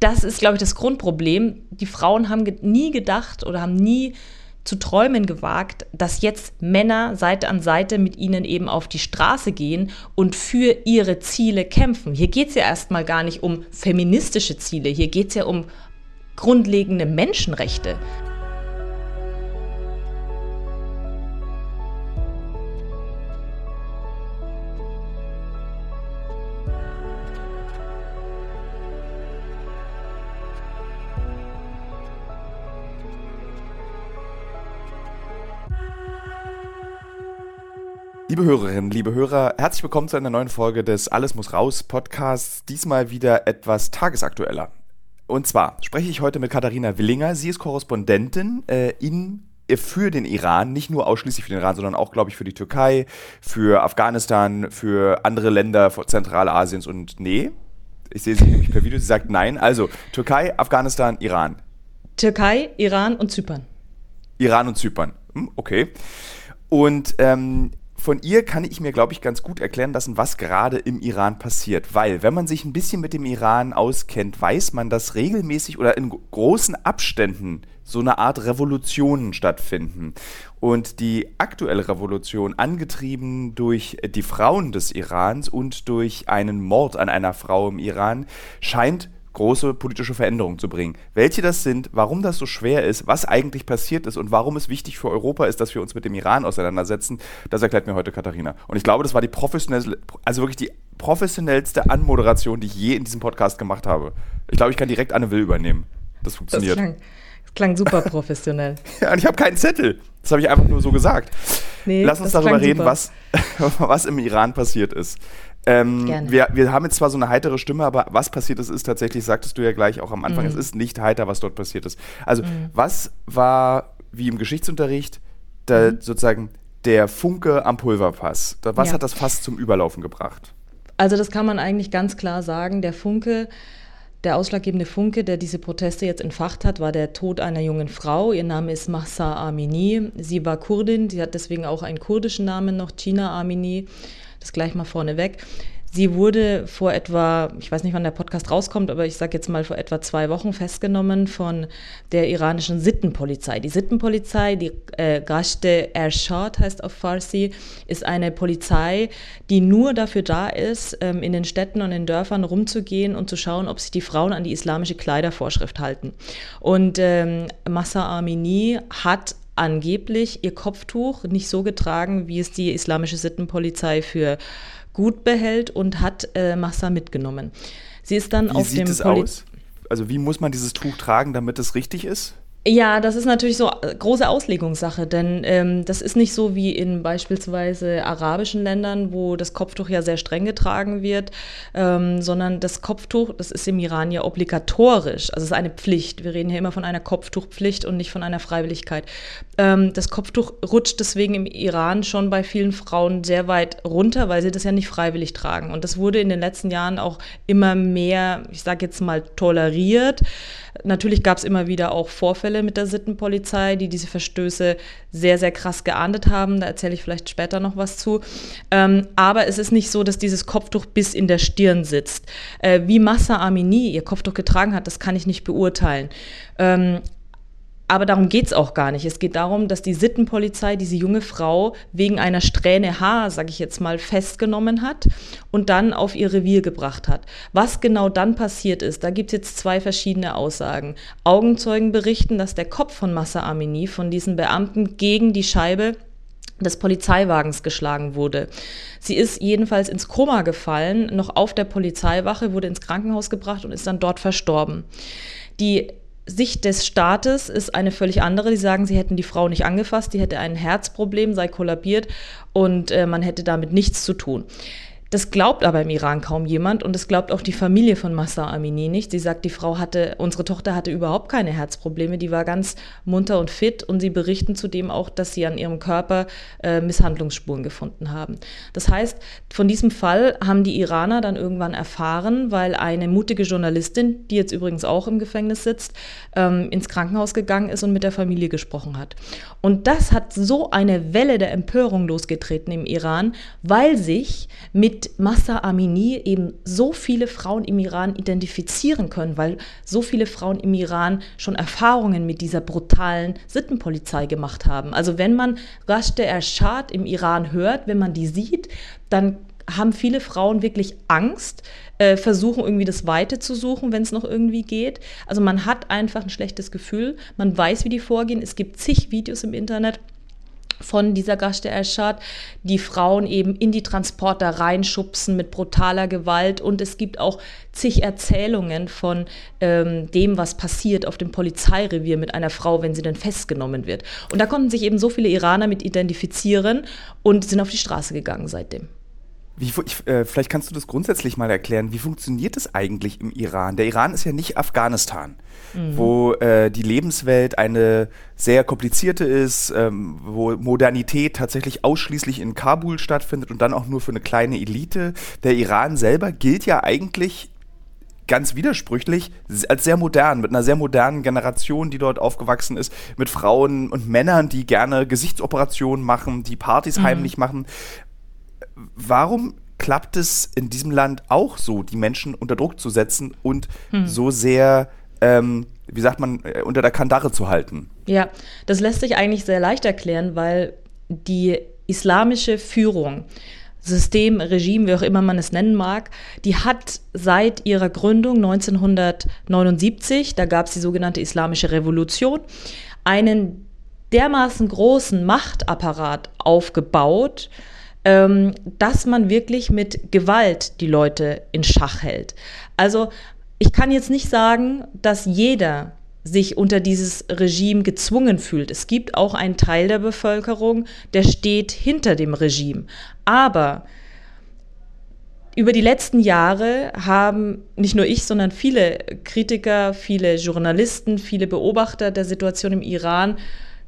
das ist, glaube ich, das Grundproblem. Die Frauen haben ge nie gedacht oder haben nie zu träumen gewagt, dass jetzt Männer Seite an Seite mit ihnen eben auf die Straße gehen und für ihre Ziele kämpfen. Hier geht es ja erstmal gar nicht um feministische Ziele, hier geht es ja um grundlegende Menschenrechte. Liebe Hörerinnen, liebe Hörer, herzlich willkommen zu einer neuen Folge des Alles muss raus Podcasts. Diesmal wieder etwas tagesaktueller. Und zwar spreche ich heute mit Katharina Willinger. Sie ist Korrespondentin äh, in äh, für den Iran, nicht nur ausschließlich für den Iran, sondern auch, glaube ich, für die Türkei, für Afghanistan, für andere Länder Zentralasiens und nee. Ich sehe sie nämlich per Video, sie sagt nein. Also Türkei, Afghanistan, Iran. Türkei, Iran und Zypern. Iran und Zypern. Hm, okay. Und ähm, von ihr kann ich mir, glaube ich, ganz gut erklären lassen, was gerade im Iran passiert. Weil, wenn man sich ein bisschen mit dem Iran auskennt, weiß man, dass regelmäßig oder in großen Abständen so eine Art Revolutionen stattfinden. Und die aktuelle Revolution, angetrieben durch die Frauen des Irans und durch einen Mord an einer Frau im Iran, scheint große politische Veränderungen zu bringen. Welche das sind, warum das so schwer ist, was eigentlich passiert ist und warum es wichtig für Europa ist, dass wir uns mit dem Iran auseinandersetzen, das erklärt mir heute Katharina. Und ich glaube, das war die professionelle, also wirklich die professionellste Anmoderation, die ich je in diesem Podcast gemacht habe. Ich glaube, ich kann direkt Anne Will übernehmen. Das funktioniert. Das klang, das klang super professionell. ja, und ich habe keinen Zettel. Das habe ich einfach nur so gesagt. Nee, Lass uns darüber reden, was, was im Iran passiert ist. Ähm, wir, wir haben jetzt zwar so eine heitere Stimme, aber was passiert ist, ist tatsächlich, sagtest du ja gleich auch am Anfang, mhm. es ist nicht heiter, was dort passiert ist. Also, mhm. was war, wie im Geschichtsunterricht, da, mhm. sozusagen der Funke am Pulverfass? was ja. hat das Fass zum Überlaufen gebracht? Also, das kann man eigentlich ganz klar sagen. Der Funke der ausschlaggebende Funke, der diese Proteste jetzt entfacht hat, war der Tod einer jungen Frau. Ihr Name ist Mahsa Amini. Sie war Kurdin, sie hat deswegen auch einen kurdischen Namen noch, China Amini. Das gleich mal vorneweg. Sie wurde vor etwa, ich weiß nicht, wann der Podcast rauskommt, aber ich sage jetzt mal vor etwa zwei Wochen festgenommen von der iranischen Sittenpolizei. Die Sittenpolizei, die äh, Gashte Ershad heißt auf Farsi, ist eine Polizei, die nur dafür da ist, ähm, in den Städten und in Dörfern rumzugehen und zu schauen, ob sich die Frauen an die islamische Kleidervorschrift halten. Und ähm, Massa Amini hat angeblich ihr Kopftuch nicht so getragen, wie es die islamische Sittenpolizei für gut behält und hat äh, Massa mitgenommen. Sie ist dann wie auf sieht dem es aus? Also wie muss man dieses Tuch tragen, damit es richtig ist? Ja, das ist natürlich so äh, große Auslegungssache, denn ähm, das ist nicht so wie in beispielsweise arabischen Ländern, wo das Kopftuch ja sehr streng getragen wird, ähm, sondern das Kopftuch, das ist im Iran ja obligatorisch, also es ist eine Pflicht. Wir reden hier immer von einer Kopftuchpflicht und nicht von einer Freiwilligkeit. Ähm, das Kopftuch rutscht deswegen im Iran schon bei vielen Frauen sehr weit runter, weil sie das ja nicht freiwillig tragen. Und das wurde in den letzten Jahren auch immer mehr, ich sage jetzt mal, toleriert. Natürlich gab es immer wieder auch Vorfälle mit der Sittenpolizei, die diese Verstöße sehr, sehr krass geahndet haben. Da erzähle ich vielleicht später noch was zu. Ähm, aber es ist nicht so, dass dieses Kopftuch bis in der Stirn sitzt. Äh, wie Massa Amini ihr Kopftuch getragen hat, das kann ich nicht beurteilen. Ähm, aber darum geht es auch gar nicht. Es geht darum, dass die Sittenpolizei diese junge Frau wegen einer Strähne Haar, sage ich jetzt mal, festgenommen hat und dann auf ihr Revier gebracht hat. Was genau dann passiert ist, da gibt es jetzt zwei verschiedene Aussagen. Augenzeugen berichten, dass der Kopf von Massa Amini von diesen Beamten gegen die Scheibe des Polizeiwagens geschlagen wurde. Sie ist jedenfalls ins Koma gefallen, noch auf der Polizeiwache, wurde ins Krankenhaus gebracht und ist dann dort verstorben. Die Sicht des Staates ist eine völlig andere. Die sagen, sie hätten die Frau nicht angefasst, die hätte ein Herzproblem, sei kollabiert und äh, man hätte damit nichts zu tun. Das glaubt aber im Iran kaum jemand und das glaubt auch die Familie von Massa Amini nicht. Sie sagt, die Frau hatte, unsere Tochter hatte überhaupt keine Herzprobleme, die war ganz munter und fit und sie berichten zudem auch, dass sie an ihrem Körper äh, Misshandlungsspuren gefunden haben. Das heißt, von diesem Fall haben die Iraner dann irgendwann erfahren, weil eine mutige Journalistin, die jetzt übrigens auch im Gefängnis sitzt, ähm, ins Krankenhaus gegangen ist und mit der Familie gesprochen hat. Und das hat so eine Welle der Empörung losgetreten im Iran, weil sich mit mit Massa Amini eben so viele Frauen im Iran identifizieren können, weil so viele Frauen im Iran schon Erfahrungen mit dieser brutalen Sittenpolizei gemacht haben. Also wenn man Rashte Ershad im Iran hört, wenn man die sieht, dann haben viele Frauen wirklich Angst, äh, versuchen irgendwie das Weite zu suchen, wenn es noch irgendwie geht. Also man hat einfach ein schlechtes Gefühl, man weiß, wie die vorgehen. Es gibt zig Videos im Internet von dieser Gashte Eschat, die Frauen eben in die Transporter reinschubsen mit brutaler Gewalt. Und es gibt auch zig Erzählungen von ähm, dem, was passiert auf dem Polizeirevier mit einer Frau, wenn sie dann festgenommen wird. Und da konnten sich eben so viele Iraner mit identifizieren und sind auf die Straße gegangen seitdem. Wie, ich, äh, vielleicht kannst du das grundsätzlich mal erklären. Wie funktioniert es eigentlich im Iran? Der Iran ist ja nicht Afghanistan, mhm. wo äh, die Lebenswelt eine sehr komplizierte ist, ähm, wo Modernität tatsächlich ausschließlich in Kabul stattfindet und dann auch nur für eine kleine Elite. Der Iran selber gilt ja eigentlich ganz widersprüchlich als sehr modern, mit einer sehr modernen Generation, die dort aufgewachsen ist, mit Frauen und Männern, die gerne Gesichtsoperationen machen, die Partys mhm. heimlich machen warum klappt es in diesem Land auch so, die Menschen unter Druck zu setzen und hm. so sehr, ähm, wie sagt man, äh, unter der Kandare zu halten? Ja, das lässt sich eigentlich sehr leicht erklären, weil die islamische Führung, System, Regime, wie auch immer man es nennen mag, die hat seit ihrer Gründung 1979, da gab es die sogenannte Islamische Revolution, einen dermaßen großen Machtapparat aufgebaut, ähm, dass man wirklich mit Gewalt die Leute in Schach hält. Also ich kann jetzt nicht sagen, dass jeder sich unter dieses Regime gezwungen fühlt. Es gibt auch einen Teil der Bevölkerung, der steht hinter dem Regime. Aber über die letzten Jahre haben nicht nur ich, sondern viele Kritiker, viele Journalisten, viele Beobachter der Situation im Iran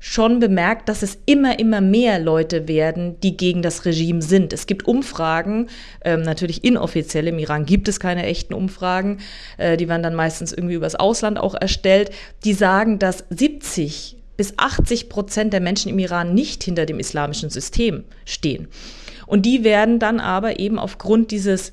schon bemerkt, dass es immer, immer mehr Leute werden, die gegen das Regime sind. Es gibt Umfragen, ähm, natürlich inoffiziell, im Iran gibt es keine echten Umfragen, äh, die werden dann meistens irgendwie übers Ausland auch erstellt, die sagen, dass 70 bis 80 Prozent der Menschen im Iran nicht hinter dem islamischen System stehen. Und die werden dann aber eben aufgrund dieses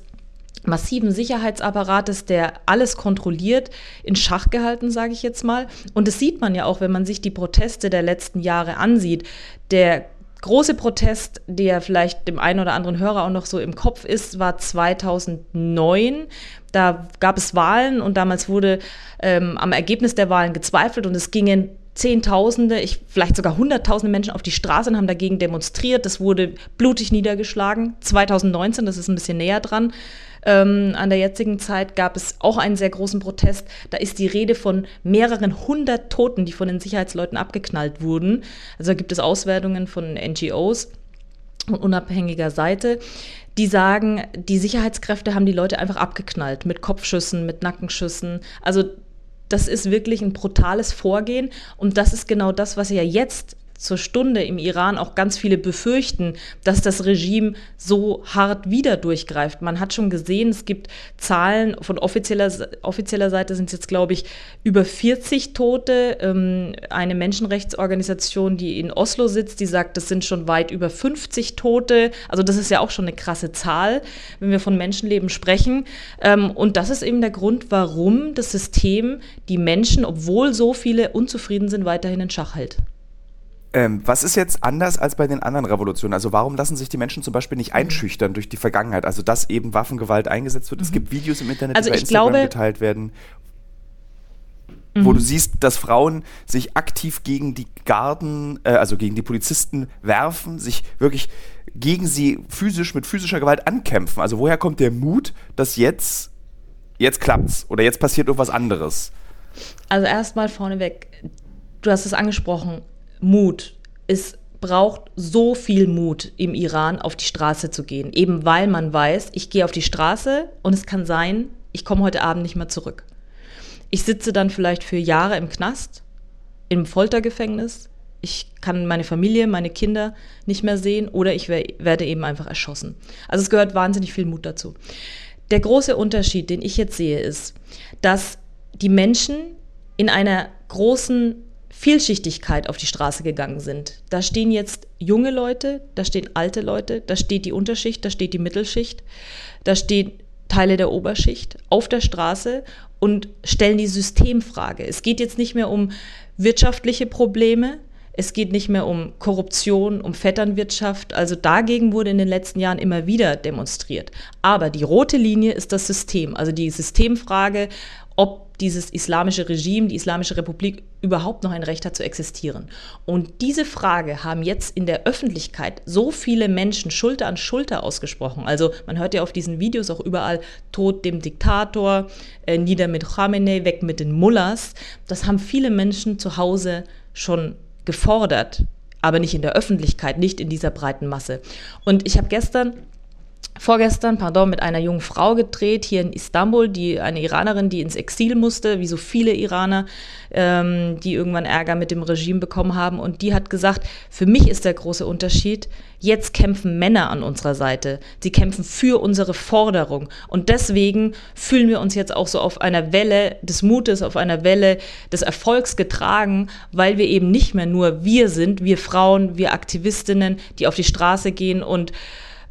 massiven Sicherheitsapparates, der alles kontrolliert, in Schach gehalten, sage ich jetzt mal. Und das sieht man ja auch, wenn man sich die Proteste der letzten Jahre ansieht. Der große Protest, der vielleicht dem einen oder anderen Hörer auch noch so im Kopf ist, war 2009. Da gab es Wahlen und damals wurde ähm, am Ergebnis der Wahlen gezweifelt und es gingen Zehntausende, ich, vielleicht sogar Hunderttausende Menschen auf die Straße und haben dagegen demonstriert. Das wurde blutig niedergeschlagen. 2019, das ist ein bisschen näher dran, ähm, an der jetzigen Zeit gab es auch einen sehr großen Protest. Da ist die Rede von mehreren hundert Toten, die von den Sicherheitsleuten abgeknallt wurden. Also gibt es Auswertungen von NGOs und unabhängiger Seite, die sagen, die Sicherheitskräfte haben die Leute einfach abgeknallt mit Kopfschüssen, mit Nackenschüssen. Also das ist wirklich ein brutales Vorgehen. Und das ist genau das, was ja jetzt zur Stunde im Iran auch ganz viele befürchten, dass das Regime so hart wieder durchgreift. Man hat schon gesehen, es gibt Zahlen von offizieller, offizieller Seite sind es jetzt, glaube ich, über 40 Tote. Ähm, eine Menschenrechtsorganisation, die in Oslo sitzt, die sagt, das sind schon weit über 50 Tote. Also das ist ja auch schon eine krasse Zahl, wenn wir von Menschenleben sprechen. Ähm, und das ist eben der Grund, warum das System die Menschen, obwohl so viele unzufrieden sind, weiterhin in Schach hält. Ähm, was ist jetzt anders als bei den anderen Revolutionen? Also warum lassen sich die Menschen zum Beispiel nicht einschüchtern durch die Vergangenheit? Also dass eben Waffengewalt eingesetzt wird. Mhm. Es gibt Videos im Internet, also die bei Instagram glaube, geteilt werden, mhm. wo du siehst, dass Frauen sich aktiv gegen die Garden, äh, also gegen die Polizisten werfen, sich wirklich gegen sie physisch mit physischer Gewalt ankämpfen. Also woher kommt der Mut, dass jetzt jetzt klappt's oder jetzt passiert irgendwas anderes? Also erstmal vorneweg, du hast es angesprochen, Mut. Es braucht so viel Mut im Iran auf die Straße zu gehen, eben weil man weiß, ich gehe auf die Straße und es kann sein, ich komme heute Abend nicht mehr zurück. Ich sitze dann vielleicht für Jahre im Knast, im Foltergefängnis. Ich kann meine Familie, meine Kinder nicht mehr sehen oder ich werde eben einfach erschossen. Also es gehört wahnsinnig viel Mut dazu. Der große Unterschied, den ich jetzt sehe, ist, dass die Menschen in einer großen Vielschichtigkeit auf die Straße gegangen sind. Da stehen jetzt junge Leute, da stehen alte Leute, da steht die Unterschicht, da steht die Mittelschicht, da stehen Teile der Oberschicht auf der Straße und stellen die Systemfrage. Es geht jetzt nicht mehr um wirtschaftliche Probleme, es geht nicht mehr um Korruption, um Vetternwirtschaft. Also dagegen wurde in den letzten Jahren immer wieder demonstriert. Aber die rote Linie ist das System, also die Systemfrage, ob dieses islamische Regime, die Islamische Republik überhaupt noch ein Recht hat zu existieren. Und diese Frage haben jetzt in der Öffentlichkeit so viele Menschen Schulter an Schulter ausgesprochen. Also man hört ja auf diesen Videos auch überall Tod dem Diktator, äh, nieder mit Khamenei, weg mit den Mullahs. Das haben viele Menschen zu Hause schon gefordert, aber nicht in der Öffentlichkeit, nicht in dieser breiten Masse. Und ich habe gestern vorgestern, pardon, mit einer jungen Frau gedreht hier in Istanbul, die eine Iranerin, die ins Exil musste, wie so viele Iraner, ähm, die irgendwann Ärger mit dem Regime bekommen haben. Und die hat gesagt, für mich ist der große Unterschied, jetzt kämpfen Männer an unserer Seite. Sie kämpfen für unsere Forderung. Und deswegen fühlen wir uns jetzt auch so auf einer Welle des Mutes, auf einer Welle des Erfolgs getragen, weil wir eben nicht mehr nur wir sind, wir Frauen, wir Aktivistinnen, die auf die Straße gehen und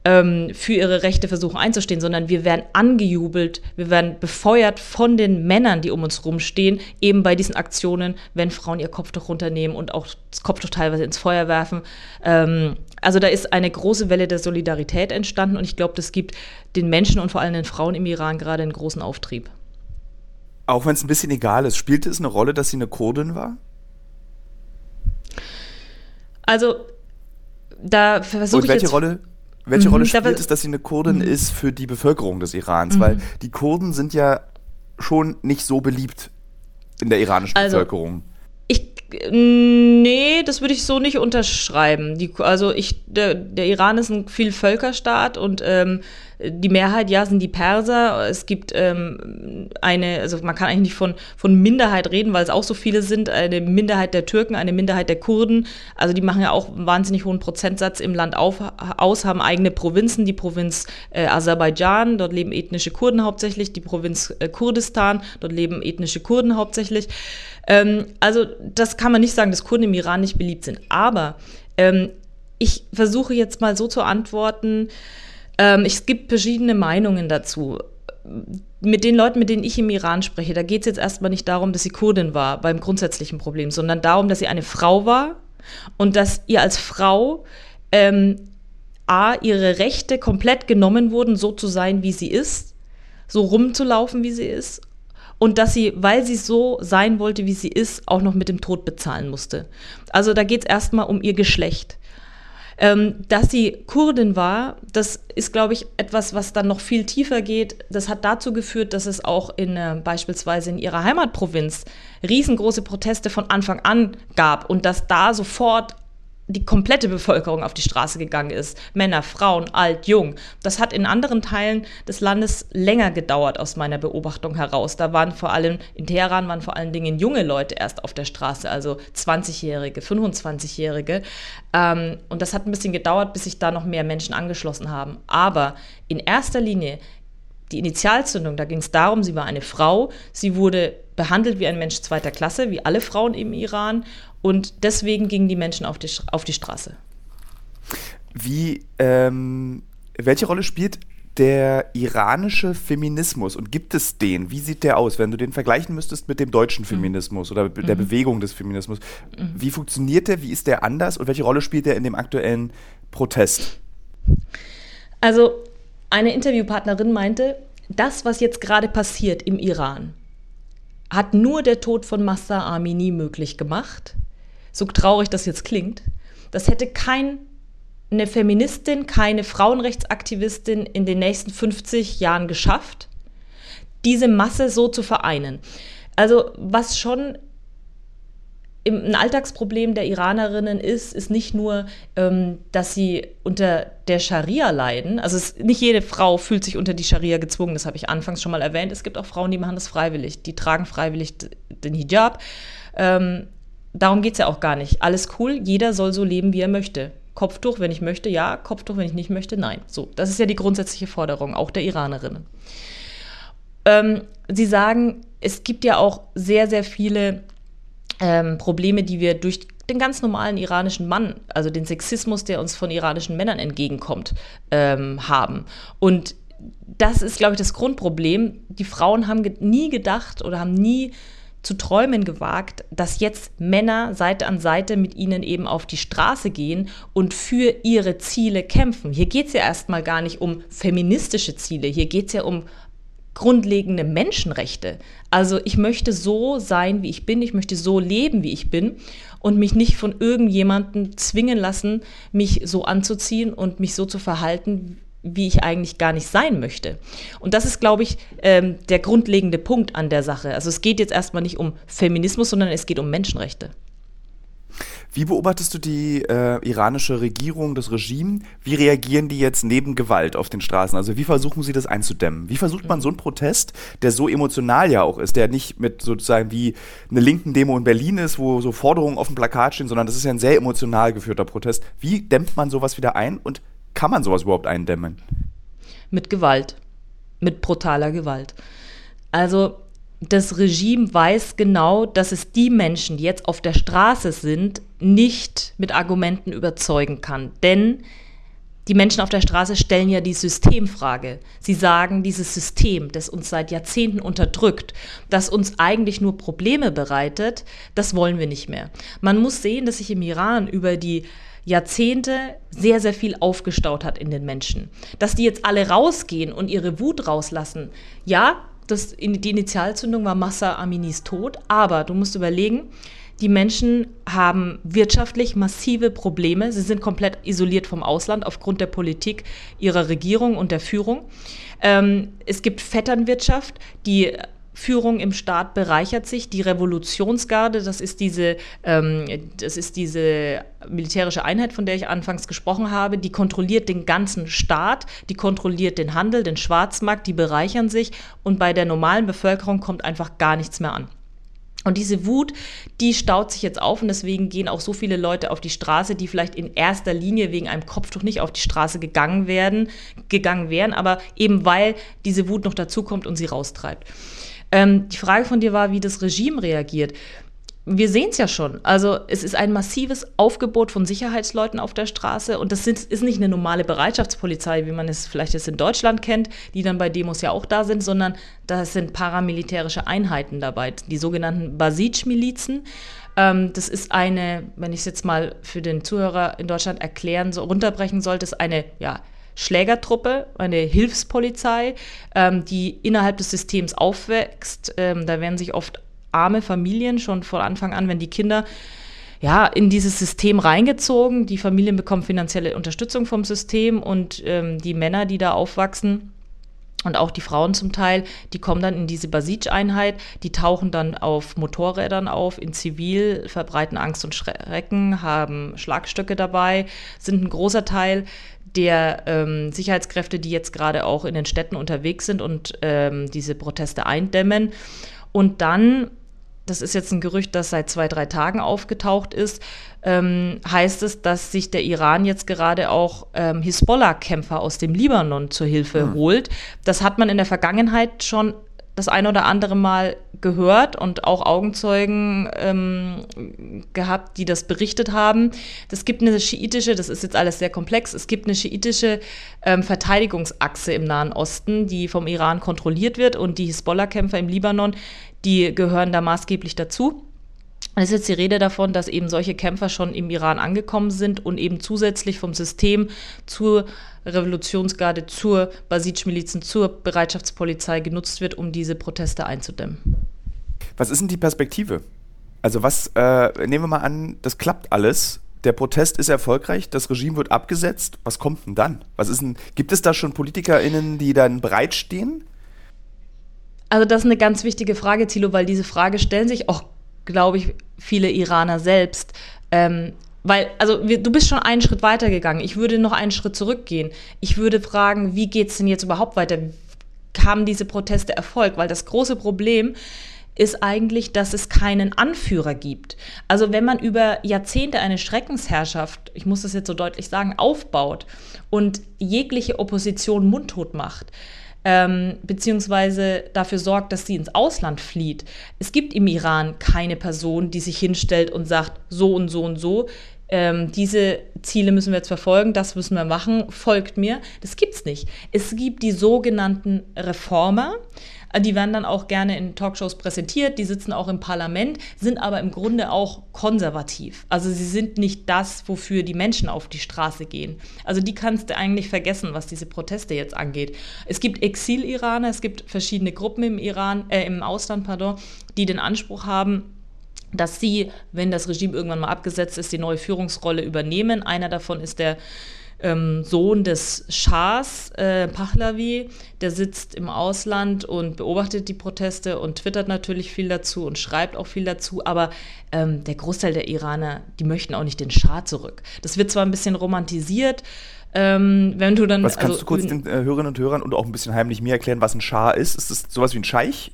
ähm, für ihre Rechte versuchen einzustehen, sondern wir werden angejubelt, wir werden befeuert von den Männern, die um uns rumstehen, eben bei diesen Aktionen, wenn Frauen ihr Kopftuch runternehmen und auch das Kopftuch teilweise ins Feuer werfen. Ähm, also da ist eine große Welle der Solidarität entstanden und ich glaube, das gibt den Menschen und vor allem den Frauen im Iran gerade einen großen Auftrieb. Auch wenn es ein bisschen egal ist, spielte es eine Rolle, dass sie eine Kurdin war? Also da versuche ich welche jetzt Rolle welche mhm, Rolle spielt es, dass sie eine Kurdin mhm. ist für die Bevölkerung des Irans? Mhm. Weil die Kurden sind ja schon nicht so beliebt in der iranischen also, Bevölkerung. Ich, nee, das würde ich so nicht unterschreiben. Die, also ich, der, der Iran ist ein Vielvölkerstaat und ähm, die Mehrheit, ja, sind die Perser. Es gibt ähm, eine, also man kann eigentlich nicht von, von Minderheit reden, weil es auch so viele sind. Eine Minderheit der Türken, eine Minderheit der Kurden. Also die machen ja auch einen wahnsinnig hohen Prozentsatz im Land auf, aus, haben eigene Provinzen. Die Provinz äh, Aserbaidschan, dort leben ethnische Kurden hauptsächlich. Die Provinz äh, Kurdistan, dort leben ethnische Kurden hauptsächlich. Ähm, also das kann man nicht sagen, dass Kurden im Iran nicht beliebt sind. Aber ähm, ich versuche jetzt mal so zu antworten, ähm, es gibt verschiedene Meinungen dazu. Mit den Leuten, mit denen ich im Iran spreche, da geht es jetzt erstmal nicht darum, dass sie Kurdin war beim grundsätzlichen Problem, sondern darum, dass sie eine Frau war und dass ihr als Frau ähm, A, ihre Rechte komplett genommen wurden, so zu sein, wie sie ist, so rumzulaufen, wie sie ist, und dass sie, weil sie so sein wollte, wie sie ist, auch noch mit dem Tod bezahlen musste. Also da geht es erstmal um ihr Geschlecht. Ähm, dass sie Kurdin war, das ist, glaube ich, etwas, was dann noch viel tiefer geht. Das hat dazu geführt, dass es auch in äh, beispielsweise in ihrer Heimatprovinz riesengroße Proteste von Anfang an gab und dass da sofort die komplette Bevölkerung auf die Straße gegangen ist. Männer, Frauen, alt, jung. Das hat in anderen Teilen des Landes länger gedauert aus meiner Beobachtung heraus. Da waren vor allem, in Teheran waren vor allen Dingen junge Leute erst auf der Straße, also 20-Jährige, 25-Jährige. Ähm, und das hat ein bisschen gedauert, bis sich da noch mehr Menschen angeschlossen haben. Aber in erster Linie die Initialzündung, da ging es darum, sie war eine Frau, sie wurde behandelt wie ein Mensch zweiter Klasse, wie alle Frauen im Iran und deswegen gingen die Menschen auf die, auf die Straße. Wie, ähm, welche Rolle spielt der iranische Feminismus und gibt es den? Wie sieht der aus, wenn du den vergleichen müsstest mit dem deutschen mhm. Feminismus oder der mhm. Bewegung des Feminismus? Mhm. Wie funktioniert der? Wie ist der anders und welche Rolle spielt der in dem aktuellen Protest? Also, eine Interviewpartnerin meinte, das, was jetzt gerade passiert im Iran, hat nur der Tod von Massa Amini möglich gemacht so traurig das jetzt klingt, das hätte keine Feministin, keine Frauenrechtsaktivistin in den nächsten 50 Jahren geschafft, diese Masse so zu vereinen. Also was schon ein Alltagsproblem der Iranerinnen ist, ist nicht nur, ähm, dass sie unter der Scharia leiden. Also es, nicht jede Frau fühlt sich unter die Scharia gezwungen, das habe ich anfangs schon mal erwähnt. Es gibt auch Frauen, die machen das freiwillig, die tragen freiwillig den Hijab. Ähm, darum geht es ja auch gar nicht. Alles cool, jeder soll so leben, wie er möchte. Kopftuch, wenn ich möchte, ja. Kopftuch, wenn ich nicht möchte, nein. So, das ist ja die grundsätzliche Forderung, auch der Iranerinnen. Ähm, sie sagen, es gibt ja auch sehr, sehr viele ähm, Probleme, die wir durch den ganz normalen iranischen Mann, also den Sexismus, der uns von iranischen Männern entgegenkommt, ähm, haben. Und das ist, glaube ich, das Grundproblem. Die Frauen haben ge nie gedacht oder haben nie zu träumen gewagt, dass jetzt Männer Seite an Seite mit ihnen eben auf die Straße gehen und für ihre Ziele kämpfen. Hier geht es ja erstmal gar nicht um feministische Ziele, hier geht es ja um grundlegende Menschenrechte. Also ich möchte so sein, wie ich bin, ich möchte so leben, wie ich bin und mich nicht von irgendjemandem zwingen lassen, mich so anzuziehen und mich so zu verhalten, wie ich eigentlich gar nicht sein möchte. Und das ist, glaube ich, ähm, der grundlegende Punkt an der Sache. Also es geht jetzt erstmal nicht um Feminismus, sondern es geht um Menschenrechte. Wie beobachtest du die äh, iranische Regierung, das Regime? Wie reagieren die jetzt neben Gewalt auf den Straßen? Also wie versuchen sie das einzudämmen? Wie versucht man so einen Protest, der so emotional ja auch ist, der nicht mit sozusagen wie eine linken Demo in Berlin ist, wo so Forderungen auf dem Plakat stehen, sondern das ist ja ein sehr emotional geführter Protest. Wie dämmt man sowas wieder ein und kann man sowas überhaupt eindämmen? Mit Gewalt. Mit brutaler Gewalt. Also das Regime weiß genau, dass es die Menschen, die jetzt auf der Straße sind, nicht mit Argumenten überzeugen kann. Denn die Menschen auf der Straße stellen ja die Systemfrage. Sie sagen, dieses System, das uns seit Jahrzehnten unterdrückt, das uns eigentlich nur Probleme bereitet, das wollen wir nicht mehr. Man muss sehen, dass sich im Iran über die Jahrzehnte sehr, sehr viel aufgestaut hat in den Menschen. Dass die jetzt alle rausgehen und ihre Wut rauslassen, ja, das, die Initialzündung war Massa Aminis Tod, aber du musst überlegen, die Menschen haben wirtschaftlich massive Probleme. Sie sind komplett isoliert vom Ausland aufgrund der Politik ihrer Regierung und der Führung. Ähm, es gibt Vetternwirtschaft, die Führung im Staat bereichert sich. Die Revolutionsgarde, das ist diese, ähm, das ist diese militärische Einheit, von der ich anfangs gesprochen habe, die kontrolliert den ganzen Staat, die kontrolliert den Handel, den Schwarzmarkt, die bereichern sich und bei der normalen Bevölkerung kommt einfach gar nichts mehr an. Und diese Wut, die staut sich jetzt auf und deswegen gehen auch so viele Leute auf die Straße, die vielleicht in erster Linie wegen einem Kopftuch nicht auf die Straße gegangen werden, gegangen wären, aber eben weil diese Wut noch dazukommt und sie raustreibt. Ähm, die Frage von dir war, wie das Regime reagiert. Wir sehen es ja schon. Also es ist ein massives Aufgebot von Sicherheitsleuten auf der Straße und das sind, ist nicht eine normale Bereitschaftspolizei, wie man es vielleicht jetzt in Deutschland kennt, die dann bei Demos ja auch da sind, sondern da sind paramilitärische Einheiten dabei, die sogenannten Basij-Milizen. Ähm, das ist eine, wenn ich es jetzt mal für den Zuhörer in Deutschland erklären, so runterbrechen sollte, ist eine ja, Schlägertruppe, eine Hilfspolizei, ähm, die innerhalb des Systems aufwächst. Ähm, da werden sich oft arme Familien schon von Anfang an, wenn die Kinder ja, in dieses System reingezogen. Die Familien bekommen finanzielle Unterstützung vom System und ähm, die Männer, die da aufwachsen, und auch die Frauen zum Teil, die kommen dann in diese Basij-Einheit, die tauchen dann auf Motorrädern auf, in Zivil, verbreiten Angst und Schrecken, haben Schlagstöcke dabei, sind ein großer Teil der ähm, Sicherheitskräfte, die jetzt gerade auch in den Städten unterwegs sind und ähm, diese Proteste eindämmen. Und dann, das ist jetzt ein Gerücht, das seit zwei, drei Tagen aufgetaucht ist, ähm, heißt es, dass sich der Iran jetzt gerade auch ähm, Hisbollah-Kämpfer aus dem Libanon zur Hilfe mhm. holt. Das hat man in der Vergangenheit schon das ein oder andere Mal gehört und auch Augenzeugen ähm, gehabt, die das berichtet haben. Es gibt eine schiitische, das ist jetzt alles sehr komplex, es gibt eine schiitische ähm, Verteidigungsachse im Nahen Osten, die vom Iran kontrolliert wird und die Hisbollah-Kämpfer im Libanon, die gehören da maßgeblich dazu. Es ist jetzt die Rede davon, dass eben solche Kämpfer schon im Iran angekommen sind und eben zusätzlich vom System zur Revolutionsgarde, zur Basij-Milizen, zur Bereitschaftspolizei genutzt wird, um diese Proteste einzudämmen. Was ist denn die Perspektive? Also was, äh, nehmen wir mal an, das klappt alles, der Protest ist erfolgreich, das Regime wird abgesetzt, was kommt denn dann? Was ist denn, gibt es da schon PolitikerInnen, die dann bereitstehen? Also das ist eine ganz wichtige Frage, Thilo, weil diese Frage stellen sich auch glaube ich, viele Iraner selbst. Ähm, weil, also wir, du bist schon einen Schritt weiter gegangen. Ich würde noch einen Schritt zurückgehen. Ich würde fragen, wie geht es denn jetzt überhaupt weiter? Haben diese Proteste Erfolg? Weil das große Problem ist eigentlich, dass es keinen Anführer gibt. Also wenn man über Jahrzehnte eine Schreckensherrschaft, ich muss das jetzt so deutlich sagen, aufbaut und jegliche Opposition mundtot macht, ähm, beziehungsweise dafür sorgt, dass sie ins Ausland flieht. Es gibt im Iran keine Person, die sich hinstellt und sagt, so und so und so. Ähm, diese Ziele müssen wir jetzt verfolgen, das müssen wir machen, folgt mir. Das gibt es nicht. Es gibt die sogenannten Reformer, die werden dann auch gerne in Talkshows präsentiert, die sitzen auch im Parlament, sind aber im Grunde auch konservativ. Also sie sind nicht das, wofür die Menschen auf die Straße gehen. Also die kannst du eigentlich vergessen, was diese Proteste jetzt angeht. Es gibt Exil-Iraner, es gibt verschiedene Gruppen im Iran, äh, im Ausland, pardon, die den Anspruch haben, dass sie, wenn das Regime irgendwann mal abgesetzt ist, die neue Führungsrolle übernehmen. Einer davon ist der ähm, Sohn des Schahs, äh, Pahlavi, der sitzt im Ausland und beobachtet die Proteste und twittert natürlich viel dazu und schreibt auch viel dazu, aber ähm, der Großteil der Iraner, die möchten auch nicht den Schah zurück. Das wird zwar ein bisschen romantisiert, ähm, wenn du dann. Was kannst also, du kurz den äh, Hörerinnen und Hörern und auch ein bisschen heimlich mir erklären, was ein Schah ist? Ist das sowas wie ein Scheich?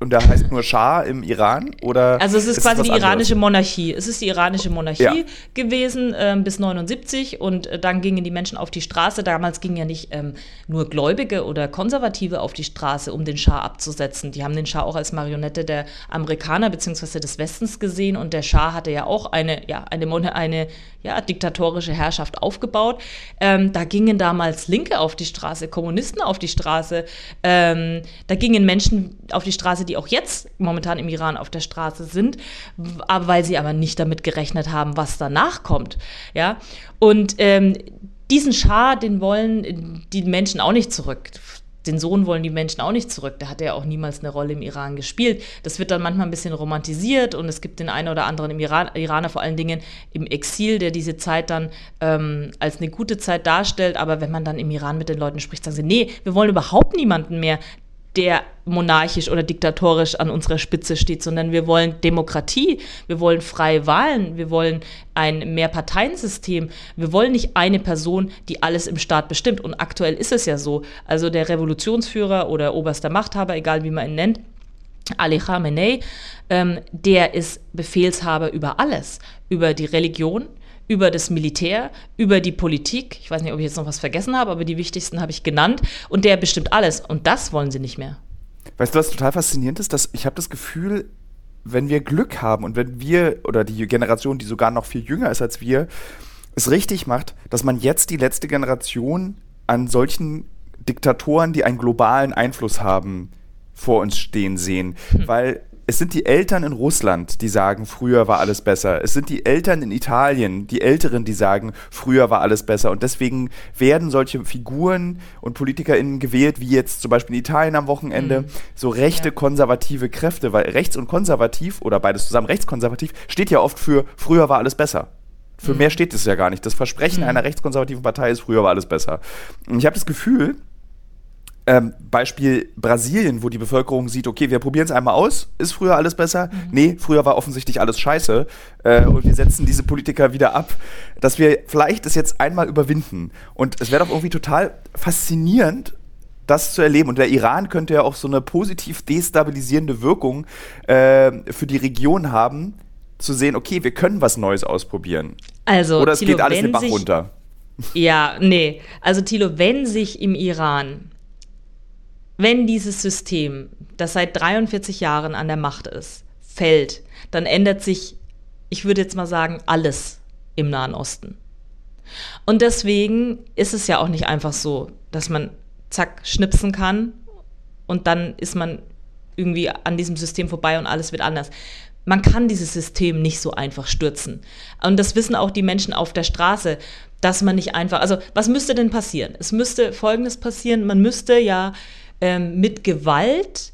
Und der heißt nur Schah im Iran? Oder also es ist, ist quasi die iranische Monarchie. Es ist die iranische Monarchie ja. gewesen äh, bis 79 und äh, dann gingen die Menschen auf die Straße. Damals gingen ja nicht ähm, nur Gläubige oder Konservative auf die Straße, um den Schah abzusetzen. Die haben den Schah auch als Marionette der Amerikaner bzw. des Westens gesehen und der Schah hatte ja auch eine, ja, eine, eine ja, diktatorische Herrschaft aufgebaut. Ähm, da gingen damals Linke auf die Straße, Kommunisten auf die Straße. Ähm, da gingen Menschen auf die Straße, die auch jetzt momentan im Iran auf der Straße sind, aber weil sie aber nicht damit gerechnet haben, was danach kommt. Ja? Und ähm, diesen Schah, den wollen die Menschen auch nicht zurück den Sohn wollen die Menschen auch nicht zurück. Der hat ja auch niemals eine Rolle im Iran gespielt. Das wird dann manchmal ein bisschen romantisiert und es gibt den einen oder anderen im Iran, Iraner, vor allen Dingen im Exil, der diese Zeit dann ähm, als eine gute Zeit darstellt. Aber wenn man dann im Iran mit den Leuten spricht, sagen sie, nee, wir wollen überhaupt niemanden mehr, der monarchisch oder diktatorisch an unserer Spitze steht, sondern wir wollen Demokratie, wir wollen freie Wahlen, wir wollen ein Mehrparteiensystem, wir wollen nicht eine Person, die alles im Staat bestimmt. Und aktuell ist es ja so. Also der Revolutionsführer oder oberster Machthaber, egal wie man ihn nennt, Ali Khamenei, ähm, der ist Befehlshaber über alles, über die Religion, über das Militär, über die Politik. Ich weiß nicht, ob ich jetzt noch was vergessen habe, aber die wichtigsten habe ich genannt. Und der bestimmt alles. Und das wollen sie nicht mehr. Weißt du, was total faszinierend ist? Dass ich habe das Gefühl, wenn wir Glück haben und wenn wir oder die Generation, die sogar noch viel jünger ist als wir, es richtig macht, dass man jetzt die letzte Generation an solchen Diktatoren, die einen globalen Einfluss haben, vor uns stehen sehen. Hm. Weil es sind die Eltern in Russland, die sagen, früher war alles besser. Es sind die Eltern in Italien, die Älteren, die sagen, früher war alles besser. Und deswegen werden solche Figuren und PolitikerInnen gewählt, wie jetzt zum Beispiel in Italien am Wochenende, mhm. so rechte, ja. konservative Kräfte, weil rechts und konservativ oder beides zusammen rechtskonservativ steht ja oft für früher war alles besser. Für mhm. mehr steht es ja gar nicht. Das Versprechen mhm. einer rechtskonservativen Partei ist, früher war alles besser. Und ich habe das Gefühl, ähm, Beispiel Brasilien, wo die Bevölkerung sieht, okay, wir probieren es einmal aus, ist früher alles besser? Mhm. Nee, früher war offensichtlich alles scheiße äh, und wir setzen diese Politiker wieder ab, dass wir vielleicht es jetzt einmal überwinden. Und es wäre doch irgendwie total faszinierend, das zu erleben. Und der Iran könnte ja auch so eine positiv destabilisierende Wirkung äh, für die Region haben, zu sehen, okay, wir können was Neues ausprobieren. Also, Oder es Thilo, geht alles den Bach runter. Ja, nee. Also Thilo, wenn sich im Iran wenn dieses System, das seit 43 Jahren an der Macht ist, fällt, dann ändert sich, ich würde jetzt mal sagen, alles im Nahen Osten. Und deswegen ist es ja auch nicht einfach so, dass man zack schnipsen kann und dann ist man irgendwie an diesem System vorbei und alles wird anders. Man kann dieses System nicht so einfach stürzen. Und das wissen auch die Menschen auf der Straße, dass man nicht einfach, also was müsste denn passieren? Es müsste Folgendes passieren, man müsste ja ähm, mit Gewalt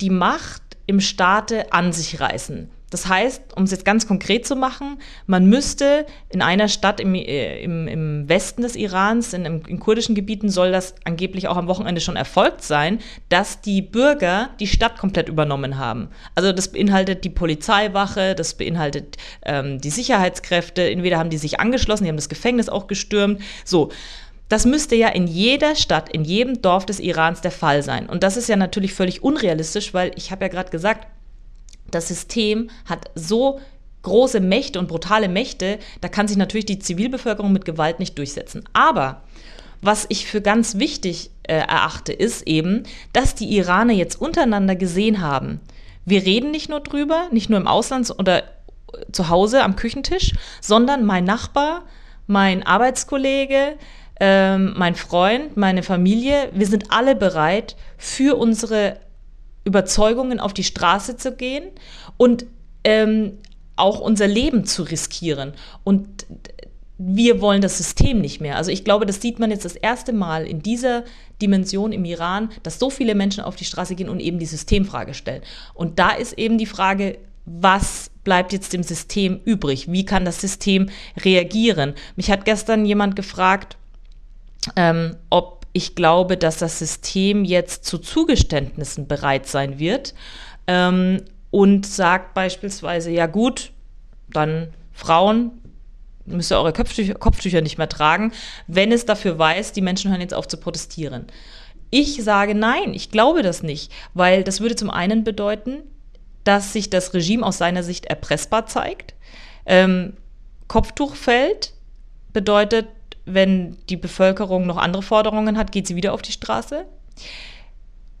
die Macht im Staate an sich reißen. Das heißt, um es jetzt ganz konkret zu machen, man müsste in einer Stadt im, äh, im, im Westen des Irans, in, in, kurdischen Gebieten, soll das angeblich auch am Wochenende schon erfolgt sein, dass die Bürger die Stadt komplett übernommen haben. Also das beinhaltet die Polizeiwache, das beinhaltet ähm, die Sicherheitskräfte. Entweder haben die sich angeschlossen, die haben das Gefängnis auch gestürmt. So. Das müsste ja in jeder Stadt, in jedem Dorf des Irans der Fall sein. Und das ist ja natürlich völlig unrealistisch, weil ich habe ja gerade gesagt, das System hat so große Mächte und brutale Mächte, da kann sich natürlich die Zivilbevölkerung mit Gewalt nicht durchsetzen. Aber was ich für ganz wichtig äh, erachte, ist eben, dass die Iraner jetzt untereinander gesehen haben. Wir reden nicht nur drüber, nicht nur im Ausland oder zu Hause am Küchentisch, sondern mein Nachbar, mein Arbeitskollege, ähm, mein Freund, meine Familie, wir sind alle bereit, für unsere Überzeugungen auf die Straße zu gehen und ähm, auch unser Leben zu riskieren. Und wir wollen das System nicht mehr. Also ich glaube, das sieht man jetzt das erste Mal in dieser Dimension im Iran, dass so viele Menschen auf die Straße gehen und eben die Systemfrage stellen. Und da ist eben die Frage, was bleibt jetzt dem System übrig? Wie kann das System reagieren? Mich hat gestern jemand gefragt, ähm, ob ich glaube, dass das System jetzt zu Zugeständnissen bereit sein wird ähm, und sagt beispielsweise, ja gut, dann Frauen müsst ihr eure Kopftücher, Kopftücher nicht mehr tragen, wenn es dafür weiß, die Menschen hören jetzt auf zu protestieren. Ich sage nein, ich glaube das nicht, weil das würde zum einen bedeuten, dass sich das Regime aus seiner Sicht erpressbar zeigt. Ähm, Kopftuch fällt bedeutet, wenn die Bevölkerung noch andere Forderungen hat, geht sie wieder auf die Straße.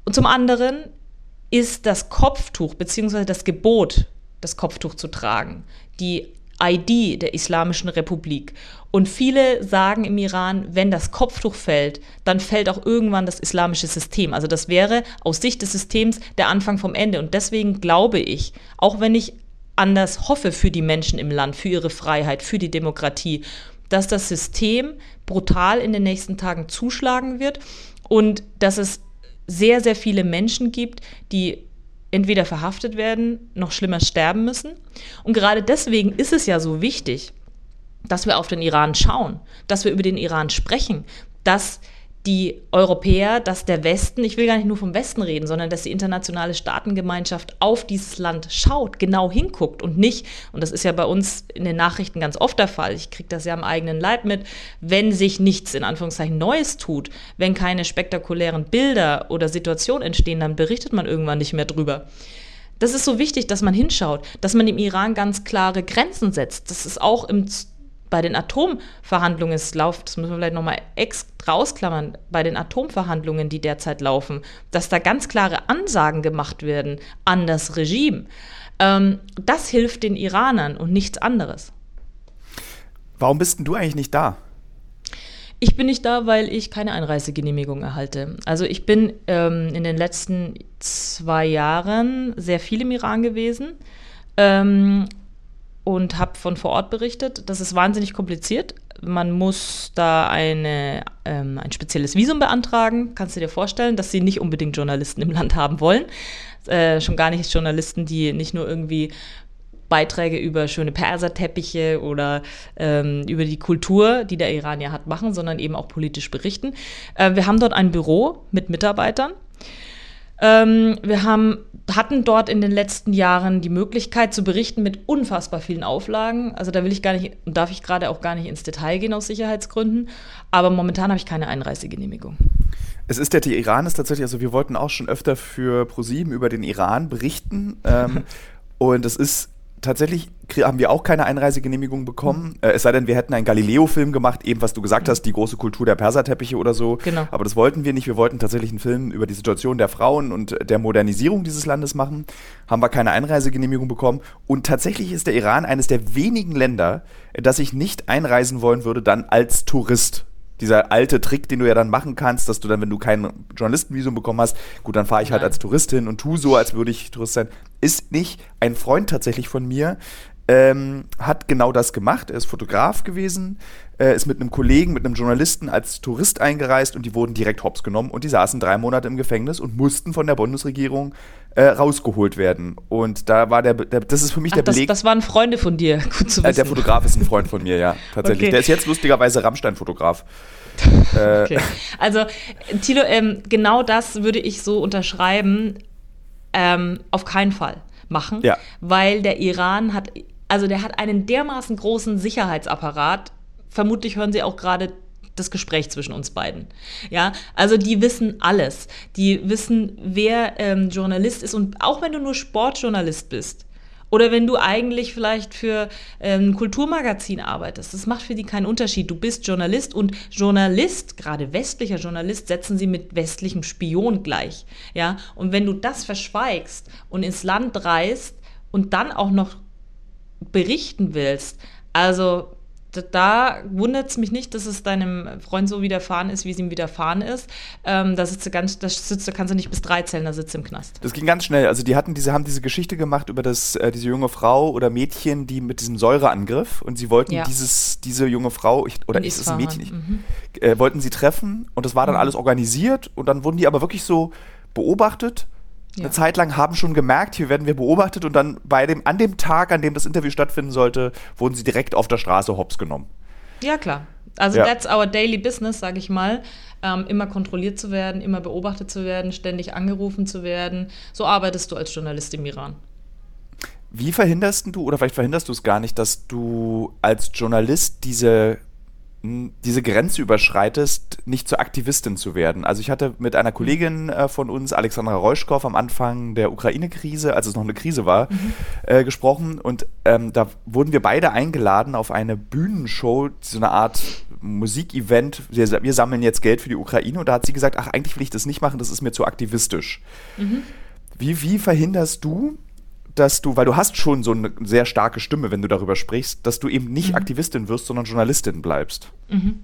Und zum anderen ist das Kopftuch bzw. das Gebot, das Kopftuch zu tragen, die ID der Islamischen Republik. Und viele sagen im Iran, wenn das Kopftuch fällt, dann fällt auch irgendwann das islamische System. Also das wäre aus Sicht des Systems der Anfang vom Ende. Und deswegen glaube ich, auch wenn ich anders hoffe für die Menschen im Land, für ihre Freiheit, für die Demokratie, dass das System brutal in den nächsten Tagen zuschlagen wird und dass es sehr, sehr viele Menschen gibt, die entweder verhaftet werden, noch schlimmer sterben müssen. Und gerade deswegen ist es ja so wichtig, dass wir auf den Iran schauen, dass wir über den Iran sprechen, dass die Europäer, dass der Westen, ich will gar nicht nur vom Westen reden, sondern dass die internationale Staatengemeinschaft auf dieses Land schaut, genau hinguckt und nicht, und das ist ja bei uns in den Nachrichten ganz oft der Fall, ich kriege das ja am eigenen Leib mit, wenn sich nichts in Anführungszeichen Neues tut, wenn keine spektakulären Bilder oder Situationen entstehen, dann berichtet man irgendwann nicht mehr drüber. Das ist so wichtig, dass man hinschaut, dass man dem Iran ganz klare Grenzen setzt. Das ist auch im bei den Atomverhandlungen es läuft, das müssen wir vielleicht nochmal extra ausklammern, bei den Atomverhandlungen, die derzeit laufen, dass da ganz klare Ansagen gemacht werden an das Regime. Ähm, das hilft den Iranern und nichts anderes. Warum bist denn du eigentlich nicht da? Ich bin nicht da, weil ich keine Einreisegenehmigung erhalte. Also ich bin ähm, in den letzten zwei Jahren sehr viel im Iran gewesen. Ähm, und habe von vor Ort berichtet. Das ist wahnsinnig kompliziert. Man muss da eine, ähm, ein spezielles Visum beantragen. Kannst du dir vorstellen, dass sie nicht unbedingt Journalisten im Land haben wollen. Äh, schon gar nicht Journalisten, die nicht nur irgendwie Beiträge über schöne Perserteppiche oder ähm, über die Kultur, die der Iran ja hat, machen, sondern eben auch politisch berichten. Äh, wir haben dort ein Büro mit Mitarbeitern. Ähm, wir haben hatten dort in den letzten Jahren die Möglichkeit zu berichten mit unfassbar vielen Auflagen. Also da will ich gar nicht und darf ich gerade auch gar nicht ins Detail gehen aus Sicherheitsgründen. Aber momentan habe ich keine Einreisegenehmigung. Es ist der, Iran ist tatsächlich, also wir wollten auch schon öfter für ProSieben über den Iran berichten. Ähm, und es ist tatsächlich haben wir auch keine Einreisegenehmigung bekommen. Äh, es sei denn, wir hätten einen Galileo-Film gemacht, eben was du gesagt hast, die große Kultur der Perserteppiche oder so. Genau. Aber das wollten wir nicht. Wir wollten tatsächlich einen Film über die Situation der Frauen und der Modernisierung dieses Landes machen. Haben wir keine Einreisegenehmigung bekommen. Und tatsächlich ist der Iran eines der wenigen Länder, das ich nicht einreisen wollen würde, dann als Tourist dieser alte Trick, den du ja dann machen kannst, dass du dann, wenn du kein Journalistenvisum bekommen hast, gut, dann fahre ich halt als Tourist hin und tu so, als würde ich Tourist sein. Ist nicht ein Freund tatsächlich von mir, ähm, hat genau das gemacht. Er ist Fotograf gewesen, äh, ist mit einem Kollegen, mit einem Journalisten als Tourist eingereist und die wurden direkt hops genommen und die saßen drei Monate im Gefängnis und mussten von der Bundesregierung äh, rausgeholt werden. Und da war der, der das ist für mich Ach, der das, Beleg. Das waren Freunde von dir, gut zu wissen. Äh, der Fotograf ist ein Freund von mir, ja, tatsächlich. Okay. Der ist jetzt lustigerweise Rammstein-Fotograf. Äh, okay. Also, Tilo, ähm, genau das würde ich so unterschreiben. Ähm, auf keinen Fall machen, ja. weil der Iran hat also der hat einen dermaßen großen Sicherheitsapparat. Vermutlich hören Sie auch gerade das Gespräch zwischen uns beiden. Ja, also die wissen alles. Die wissen, wer ähm, Journalist ist und auch wenn du nur Sportjournalist bist, Oder wenn du eigentlich vielleicht für ähm, ein Kulturmagazin arbeitest. Das macht für die keinen Unterschied. Du bist Journalist und Journalist, gerade westlicher Journalist, setzen sie mit westlichem Spion gleich. Ja? Und wenn du das verschweigst und ins Land reist und dann auch noch berichten willst, also da wundert es mich nicht, dass es deinem Freund so widerfahren ist, wie es ihm widerfahren ist. Ähm, da sitzt du ganz, da sitzt du, kannst du nicht bis drei zählen, da sitzt du im Knast. Das ging ganz schnell. Also die hatten diese, haben diese Geschichte gemacht über das, äh, diese junge Frau oder Mädchen, die mit diesem Säureangriff und sie wollten ja. dieses, diese junge Frau, ich, oder ist es ein Mädchen nicht, mhm. äh, wollten sie treffen und das war dann mhm. alles organisiert und dann wurden die aber wirklich so beobachtet ja. eine Zeit lang haben schon gemerkt, hier werden wir beobachtet und dann bei dem, an dem Tag, an dem das Interview stattfinden sollte, wurden sie direkt auf der Straße hops genommen. Ja, klar. Also ja. that's our daily business, sage ich mal. Ähm, immer kontrolliert zu werden, immer beobachtet zu werden, ständig angerufen zu werden. So arbeitest du als Journalist im Iran. Wie verhinderst du, oder vielleicht verhinderst du es gar nicht, dass du als Journalist diese diese Grenze überschreitest, nicht zur Aktivistin zu werden. Also ich hatte mit einer Kollegin äh, von uns, Alexandra Reuschkow, am Anfang der Ukraine-Krise, als es noch eine Krise war, mhm. äh, gesprochen und ähm, da wurden wir beide eingeladen auf eine Bühnenshow, so eine Art Musikevent. Wir, wir, sammeln jetzt Geld für die Ukraine und da hat sie gesagt, ach eigentlich will ich das nicht machen, das ist mir zu aktivistisch. Mhm. Wie, wie verhinderst du, dass du, weil du hast schon so eine sehr starke Stimme, wenn du darüber sprichst, dass du eben nicht mhm. Aktivistin wirst, sondern Journalistin bleibst. Mhm.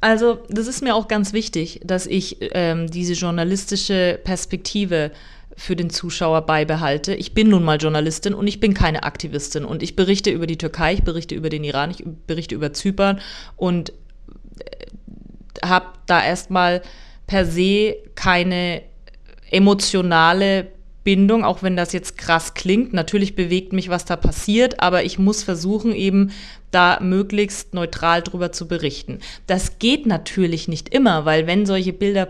Also das ist mir auch ganz wichtig, dass ich ähm, diese journalistische Perspektive für den Zuschauer beibehalte. Ich bin nun mal Journalistin und ich bin keine Aktivistin. Und ich berichte über die Türkei, ich berichte über den Iran, ich berichte über Zypern und äh, habe da erstmal per se keine emotionale Bindung, auch wenn das jetzt krass klingt. Natürlich bewegt mich, was da passiert, aber ich muss versuchen, eben da möglichst neutral drüber zu berichten. Das geht natürlich nicht immer, weil wenn solche Bilder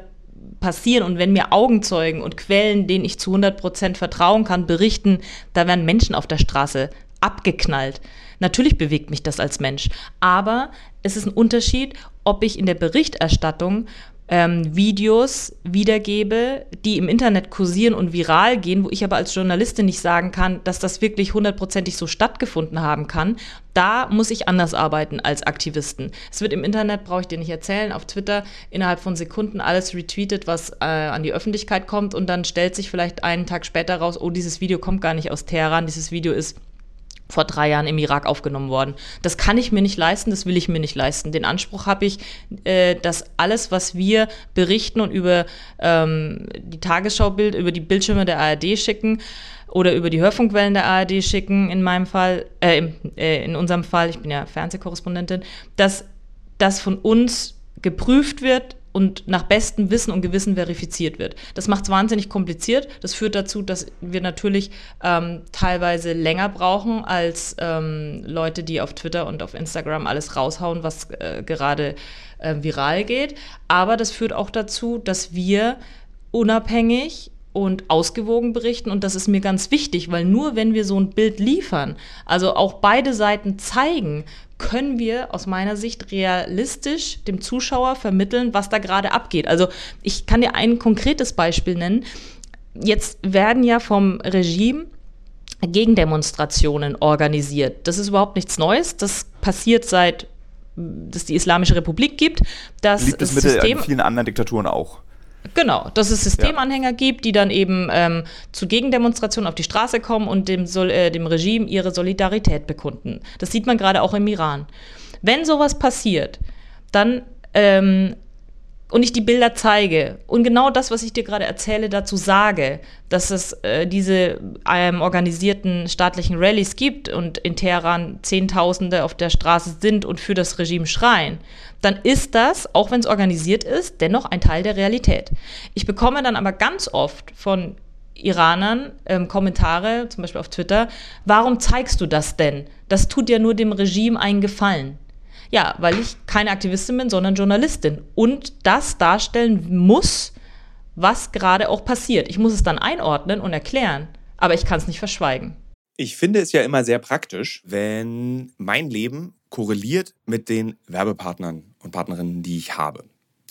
passieren und wenn mir Augenzeugen und Quellen, denen ich zu 100 Prozent vertrauen kann, berichten, da werden Menschen auf der Straße abgeknallt. Natürlich bewegt mich das als Mensch, aber es ist ein Unterschied, ob ich in der Berichterstattung ähm, Videos wiedergebe, die im Internet kursieren und viral gehen, wo ich aber als Journalistin nicht sagen kann, dass das wirklich hundertprozentig so stattgefunden haben kann. Da muss ich anders arbeiten als Aktivisten. Es wird im Internet, brauche ich dir nicht erzählen, auf Twitter innerhalb von Sekunden alles retweetet, was äh, an die Öffentlichkeit kommt und dann stellt sich vielleicht einen Tag später raus, oh, dieses Video kommt gar nicht aus Teheran, dieses Video ist vor drei Jahren im Irak aufgenommen worden. Das kann ich mir nicht leisten, das will ich mir nicht leisten. Den Anspruch habe ich, äh, dass alles, was wir berichten und über ähm, die Tagesschaubild, über die Bildschirme der ARD schicken oder über die Hörfunkwellen der ARD schicken, in meinem Fall, äh, in, äh, in unserem Fall, ich bin ja Fernsehkorrespondentin, dass das von uns geprüft wird, und nach bestem Wissen und Gewissen verifiziert wird. Das macht es wahnsinnig kompliziert. Das führt dazu, dass wir natürlich ähm, teilweise länger brauchen als ähm, Leute, die auf Twitter und auf Instagram alles raushauen, was äh, gerade äh, viral geht. Aber das führt auch dazu, dass wir unabhängig und ausgewogen berichten. Und das ist mir ganz wichtig, weil nur wenn wir so ein Bild liefern, also auch beide Seiten zeigen, können wir aus meiner Sicht realistisch dem Zuschauer vermitteln, was da gerade abgeht. Also ich kann dir ein konkretes Beispiel nennen. Jetzt werden ja vom Regime Gegendemonstrationen organisiert. Das ist überhaupt nichts Neues. Das passiert seit es die Islamische Republik gibt. Das Liegt es mit in vielen anderen Diktaturen auch. Genau, dass es Systemanhänger ja. gibt, die dann eben ähm, zu Gegendemonstrationen auf die Straße kommen und dem, Sol äh, dem Regime ihre Solidarität bekunden. Das sieht man gerade auch im Iran. Wenn sowas passiert, dann ähm, und ich die Bilder zeige und genau das, was ich dir gerade erzähle, dazu sage, dass es äh, diese ähm, organisierten staatlichen Rallyes gibt und in Teheran Zehntausende auf der Straße sind und für das Regime schreien, dann ist das, auch wenn es organisiert ist, dennoch ein Teil der Realität. Ich bekomme dann aber ganz oft von Iranern ähm, Kommentare, zum Beispiel auf Twitter, warum zeigst du das denn? Das tut ja nur dem Regime einen Gefallen. Ja, weil ich keine Aktivistin bin, sondern Journalistin und das darstellen muss, was gerade auch passiert. Ich muss es dann einordnen und erklären, aber ich kann es nicht verschweigen. Ich finde es ja immer sehr praktisch, wenn mein Leben korreliert mit den Werbepartnern und Partnerinnen, die ich habe.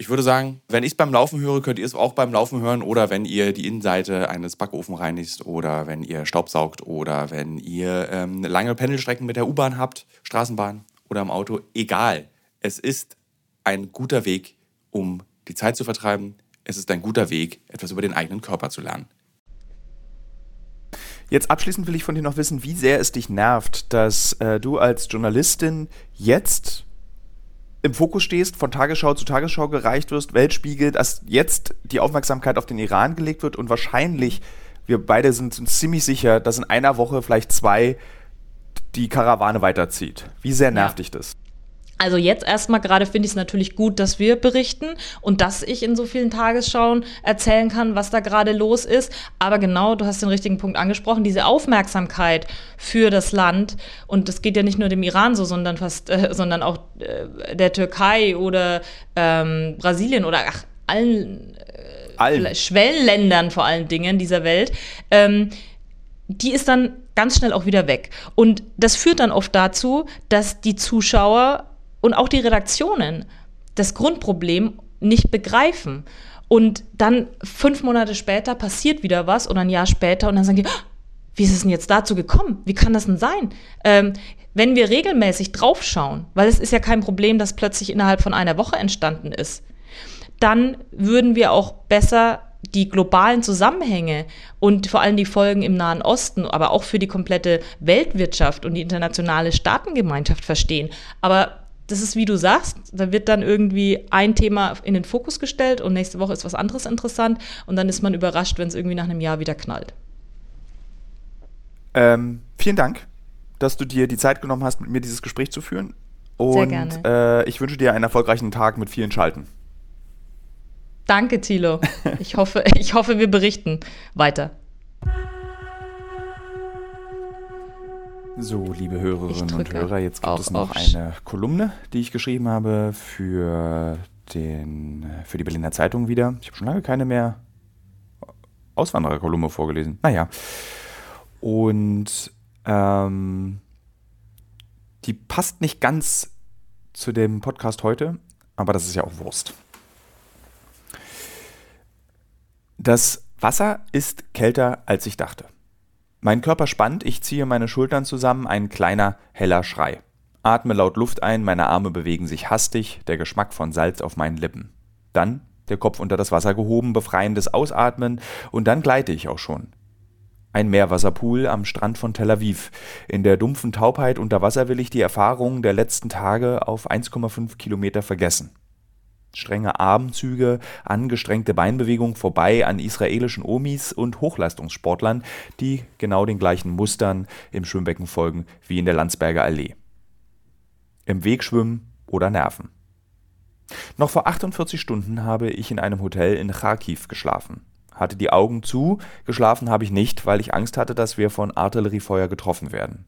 ich würde sagen, wenn ich es beim Laufen höre, könnt ihr es auch beim Laufen hören oder wenn ihr die Innenseite eines Backofen reinigt oder wenn ihr Staubsaugt oder wenn ihr ähm, lange Pendelstrecken mit der U-Bahn habt, Straßenbahn oder im Auto. Egal. Es ist ein guter Weg, um die Zeit zu vertreiben. Es ist ein guter Weg, etwas über den eigenen Körper zu lernen. Jetzt abschließend will ich von dir noch wissen, wie sehr es dich nervt, dass äh, du als Journalistin jetzt im Fokus stehst, von Tagesschau zu Tagesschau gereicht wirst, Weltspiegel, dass jetzt die Aufmerksamkeit auf den Iran gelegt wird und wahrscheinlich, wir beide sind uns ziemlich sicher, dass in einer Woche vielleicht zwei die Karawane weiterzieht. Wie sehr nervt ja. dich das? Also jetzt erstmal gerade finde ich es natürlich gut, dass wir berichten und dass ich in so vielen Tagesschauen erzählen kann, was da gerade los ist. Aber genau, du hast den richtigen Punkt angesprochen, diese Aufmerksamkeit für das Land und das geht ja nicht nur dem Iran so, sondern fast, äh, sondern auch äh, der Türkei oder ähm, Brasilien oder ach, allen, äh, allen. Schwellenländern vor allen Dingen dieser Welt. Ähm, die ist dann ganz schnell auch wieder weg. Und das führt dann oft dazu, dass die Zuschauer und auch die Redaktionen das Grundproblem nicht begreifen. Und dann fünf Monate später passiert wieder was oder ein Jahr später und dann sagen die, ah, wie ist es denn jetzt dazu gekommen? Wie kann das denn sein? Ähm, wenn wir regelmäßig draufschauen, weil es ist ja kein Problem, das plötzlich innerhalb von einer Woche entstanden ist, dann würden wir auch besser die globalen Zusammenhänge und vor allem die Folgen im Nahen Osten, aber auch für die komplette Weltwirtschaft und die internationale Staatengemeinschaft verstehen. Aber das ist wie du sagst, da wird dann irgendwie ein Thema in den Fokus gestellt und nächste Woche ist was anderes interessant und dann ist man überrascht, wenn es irgendwie nach einem Jahr wieder knallt. Ähm, vielen Dank, dass du dir die Zeit genommen hast, mit mir dieses Gespräch zu führen. Und Sehr gerne. Äh, ich wünsche dir einen erfolgreichen Tag mit vielen Schalten. Danke, Thilo. Ich hoffe, ich hoffe, wir berichten weiter. So, liebe Hörerinnen und Hörer, jetzt gibt es noch eine Kolumne, die ich geschrieben habe für, den, für die Berliner Zeitung wieder. Ich habe schon lange keine mehr Auswandererkolumne vorgelesen. Naja. Und ähm, die passt nicht ganz zu dem Podcast heute, aber das ist ja auch Wurst. Das Wasser ist kälter, als ich dachte. Mein Körper spannt, ich ziehe meine Schultern zusammen, ein kleiner, heller Schrei. Atme laut Luft ein, meine Arme bewegen sich hastig, der Geschmack von Salz auf meinen Lippen. Dann der Kopf unter das Wasser gehoben, befreiendes Ausatmen und dann gleite ich auch schon. Ein Meerwasserpool am Strand von Tel Aviv. In der dumpfen Taubheit unter Wasser will ich die Erfahrungen der letzten Tage auf 1,5 Kilometer vergessen. Strenge Armzüge, angestrengte Beinbewegung vorbei an israelischen Omis und Hochleistungssportlern, die genau den gleichen Mustern im Schwimmbecken folgen wie in der Landsberger Allee. Im Weg schwimmen oder nerven. Noch vor 48 Stunden habe ich in einem Hotel in Kharkiv geschlafen hatte die Augen zu, geschlafen habe ich nicht, weil ich Angst hatte, dass wir von Artilleriefeuer getroffen werden.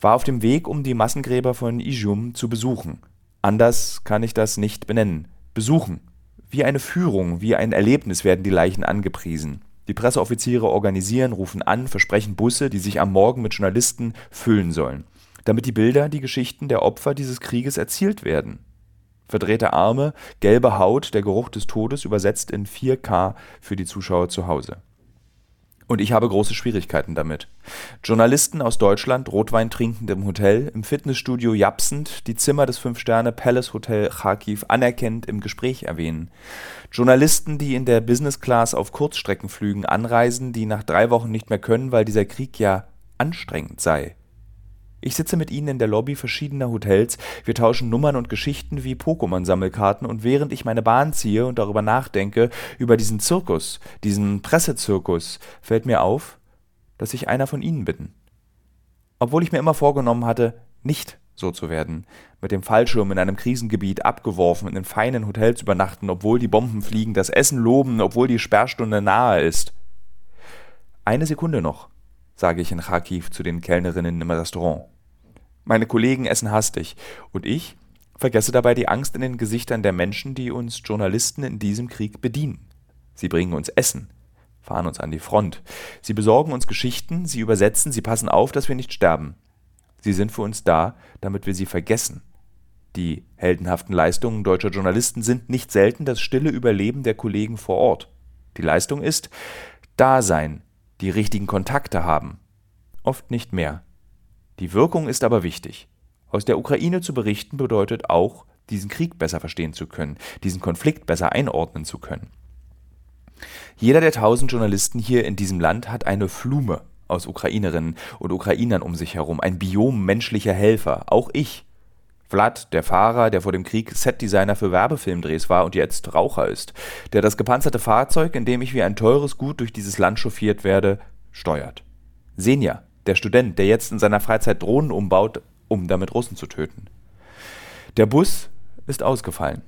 War auf dem Weg, um die Massengräber von Izium zu besuchen. Anders kann ich das nicht benennen. Besuchen. Wie eine Führung, wie ein Erlebnis werden die Leichen angepriesen. Die Presseoffiziere organisieren, rufen an, versprechen Busse, die sich am Morgen mit Journalisten füllen sollen, damit die Bilder, die Geschichten der Opfer dieses Krieges erzielt werden. Verdrehte Arme, gelbe Haut, der Geruch des Todes übersetzt in 4K für die Zuschauer zu Hause. Und ich habe große Schwierigkeiten damit. Journalisten aus Deutschland, Rotwein trinkend im Hotel, im Fitnessstudio japsend, die Zimmer des Fünf-Sterne Palace Hotel Kharkiv anerkennend im Gespräch erwähnen. Journalisten, die in der Business Class auf Kurzstreckenflügen anreisen, die nach drei Wochen nicht mehr können, weil dieser Krieg ja anstrengend sei. Ich sitze mit ihnen in der Lobby verschiedener Hotels, wir tauschen Nummern und Geschichten wie Pokémon-Sammelkarten und während ich meine Bahn ziehe und darüber nachdenke, über diesen Zirkus, diesen Pressezirkus, fällt mir auf, dass ich einer von ihnen bin. Obwohl ich mir immer vorgenommen hatte, nicht so zu werden, mit dem Fallschirm in einem Krisengebiet abgeworfen, in feinen Hotels übernachten, obwohl die Bomben fliegen, das Essen loben, obwohl die Sperrstunde nahe ist. Eine Sekunde noch, sage ich in Kharkiv zu den Kellnerinnen im Restaurant. Meine Kollegen essen hastig und ich vergesse dabei die Angst in den Gesichtern der Menschen, die uns Journalisten in diesem Krieg bedienen. Sie bringen uns Essen, fahren uns an die Front. Sie besorgen uns Geschichten, sie übersetzen, sie passen auf, dass wir nicht sterben. Sie sind für uns da, damit wir sie vergessen. Die heldenhaften Leistungen deutscher Journalisten sind nicht selten das stille Überleben der Kollegen vor Ort. Die Leistung ist da sein, die richtigen Kontakte haben. Oft nicht mehr. Die Wirkung ist aber wichtig. Aus der Ukraine zu berichten bedeutet auch, diesen Krieg besser verstehen zu können, diesen Konflikt besser einordnen zu können. Jeder der tausend Journalisten hier in diesem Land hat eine Flume aus Ukrainerinnen und Ukrainern um sich herum, ein Biom menschlicher Helfer, auch ich. Vlad, der Fahrer, der vor dem Krieg Setdesigner für Werbefilmdrehs war und jetzt Raucher ist, der das gepanzerte Fahrzeug, in dem ich wie ein teures Gut durch dieses Land chauffiert werde, steuert. Senja, der Student, der jetzt in seiner Freizeit Drohnen umbaut, um damit Russen zu töten. Der Bus ist ausgefallen.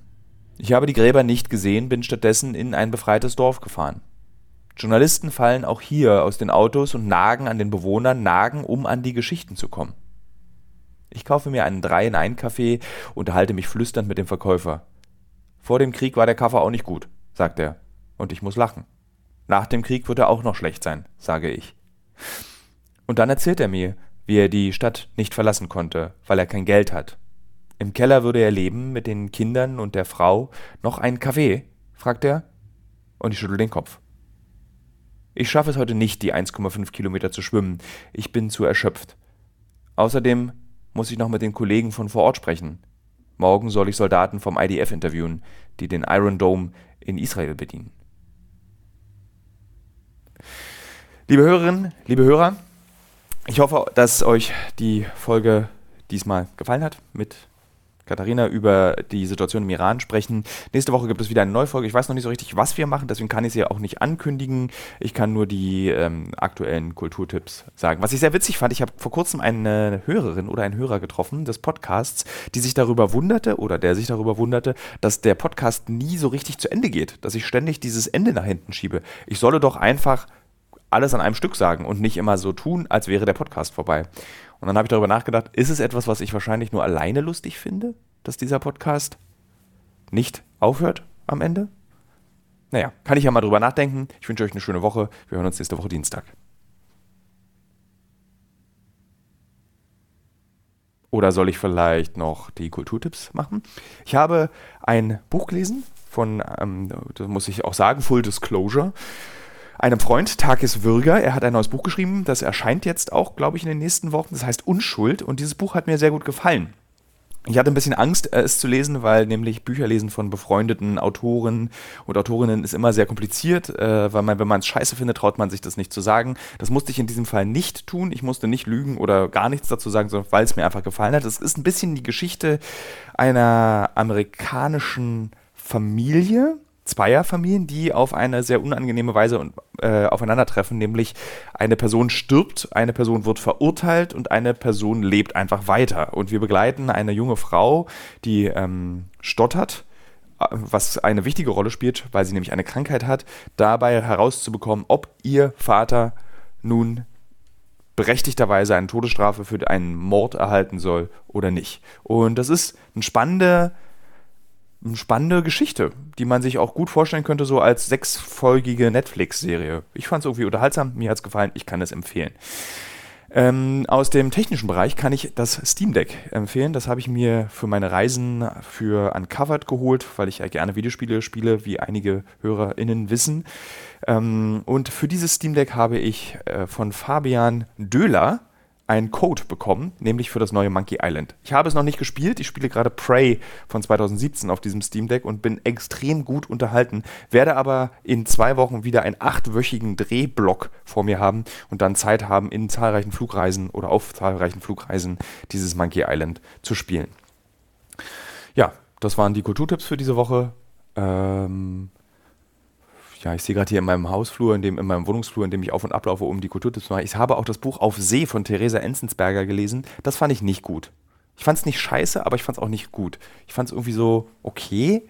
Ich habe die Gräber nicht gesehen, bin stattdessen in ein befreites Dorf gefahren. Journalisten fallen auch hier aus den Autos und nagen an den Bewohnern, nagen, um an die Geschichten zu kommen. Ich kaufe mir einen 3 in 1 Kaffee, unterhalte mich flüsternd mit dem Verkäufer. Vor dem Krieg war der Kaffee auch nicht gut, sagt er, und ich muss lachen. Nach dem Krieg wird er auch noch schlecht sein, sage ich. Und dann erzählt er mir, wie er die Stadt nicht verlassen konnte, weil er kein Geld hat. Im Keller würde er leben mit den Kindern und der Frau. Noch einen Kaffee? fragt er. Und ich schüttel den Kopf. Ich schaffe es heute nicht, die 1,5 Kilometer zu schwimmen. Ich bin zu erschöpft. Außerdem muss ich noch mit den Kollegen von vor Ort sprechen. Morgen soll ich Soldaten vom IDF interviewen, die den Iron Dome in Israel bedienen. Liebe Hörerinnen, liebe Hörer, ich hoffe, dass euch die Folge diesmal gefallen hat mit Katharina über die Situation im Iran sprechen. Nächste Woche gibt es wieder eine neue Folge. Ich weiß noch nicht so richtig, was wir machen, deswegen kann ich sie ja auch nicht ankündigen. Ich kann nur die ähm, aktuellen Kulturtipps sagen. Was ich sehr witzig fand, ich habe vor kurzem eine Hörerin oder einen Hörer getroffen des Podcasts, die sich darüber wunderte oder der sich darüber wunderte, dass der Podcast nie so richtig zu Ende geht, dass ich ständig dieses Ende nach hinten schiebe. Ich solle doch einfach alles an einem Stück sagen und nicht immer so tun, als wäre der Podcast vorbei. Und dann habe ich darüber nachgedacht, ist es etwas, was ich wahrscheinlich nur alleine lustig finde, dass dieser Podcast nicht aufhört am Ende? Naja, kann ich ja mal drüber nachdenken. Ich wünsche euch eine schöne Woche. Wir hören uns nächste Woche Dienstag. Oder soll ich vielleicht noch die Kulturtipps machen? Ich habe ein Buch gelesen von, ähm, das muss ich auch sagen, Full Disclosure einem Freund, Takis Würger. Er hat ein neues Buch geschrieben, das erscheint jetzt auch, glaube ich, in den nächsten Wochen. Das heißt Unschuld und dieses Buch hat mir sehr gut gefallen. Ich hatte ein bisschen Angst, äh, es zu lesen, weil nämlich Bücherlesen von befreundeten Autoren und Autorinnen ist immer sehr kompliziert, äh, weil man, wenn man es scheiße findet, traut man sich das nicht zu sagen. Das musste ich in diesem Fall nicht tun. Ich musste nicht lügen oder gar nichts dazu sagen, sondern weil es mir einfach gefallen hat. Es ist ein bisschen die Geschichte einer amerikanischen Familie, Zweierfamilien, die auf eine sehr unangenehme Weise äh, aufeinandertreffen, nämlich eine Person stirbt, eine Person wird verurteilt und eine Person lebt einfach weiter. Und wir begleiten eine junge Frau, die ähm, stottert, äh, was eine wichtige Rolle spielt, weil sie nämlich eine Krankheit hat, dabei herauszubekommen, ob ihr Vater nun berechtigterweise eine Todesstrafe für einen Mord erhalten soll oder nicht. Und das ist ein spannender Geschichte, die man sich auch gut vorstellen könnte, so als sechsfolgige Netflix-Serie. Ich fand es irgendwie unterhaltsam, mir hat es gefallen, ich kann es empfehlen. Ähm, aus dem technischen Bereich kann ich das Steam Deck empfehlen. Das habe ich mir für meine Reisen für Uncovered geholt, weil ich ja gerne Videospiele spiele, wie einige HörerInnen wissen. Ähm, und für dieses Steam Deck habe ich äh, von Fabian Döhler einen Code bekommen, nämlich für das neue Monkey Island. Ich habe es noch nicht gespielt, ich spiele gerade Prey von 2017 auf diesem Steam Deck und bin extrem gut unterhalten, werde aber in zwei Wochen wieder einen achtwöchigen Drehblock vor mir haben und dann Zeit haben, in zahlreichen Flugreisen oder auf zahlreichen Flugreisen dieses Monkey Island zu spielen. Ja, das waren die Kulturtipps für diese Woche. Ähm, ja, ich sehe gerade hier in meinem Hausflur, in, dem, in meinem Wohnungsflur, in dem ich auf und ablaufe, um die Kulturtipps zu machen. Ich habe auch das Buch Auf See von Theresa Enzensberger gelesen. Das fand ich nicht gut. Ich fand es nicht scheiße, aber ich fand es auch nicht gut. Ich fand es irgendwie so, okay.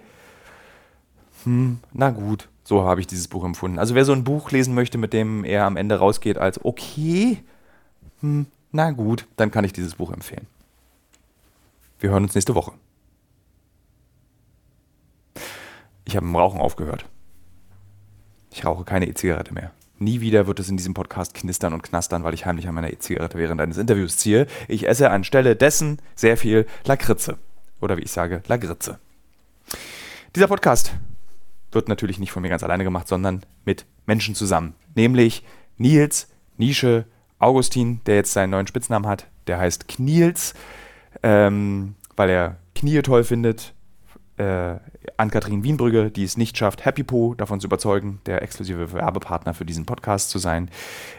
Hm, na gut. So habe ich dieses Buch empfunden. Also wer so ein Buch lesen möchte, mit dem er am Ende rausgeht als okay, hm, na gut, dann kann ich dieses Buch empfehlen. Wir hören uns nächste Woche. Ich habe im Rauchen aufgehört. Ich rauche keine E-Zigarette mehr. Nie wieder wird es in diesem Podcast knistern und knastern, weil ich heimlich an meiner E-Zigarette während eines Interviews ziehe. Ich esse anstelle dessen sehr viel Lakritze. Oder wie ich sage, Lagritze. Dieser Podcast wird natürlich nicht von mir ganz alleine gemacht, sondern mit Menschen zusammen. Nämlich Nils, Nische, Augustin, der jetzt seinen neuen Spitznamen hat. Der heißt Kniels, ähm, weil er Knie toll findet äh, Ann-Kathrin Wienbrügge, die es nicht schafft, Happy Po davon zu überzeugen, der exklusive Werbepartner für diesen Podcast zu sein.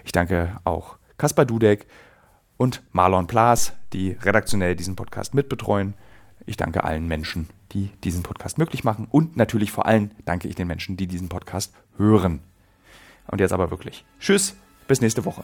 Ich danke auch Kaspar Dudek und Marlon Plaas, die redaktionell diesen Podcast mitbetreuen. Ich danke allen Menschen, die diesen Podcast möglich machen. Und natürlich vor allem danke ich den Menschen, die diesen Podcast hören. Und jetzt aber wirklich. Tschüss, bis nächste Woche.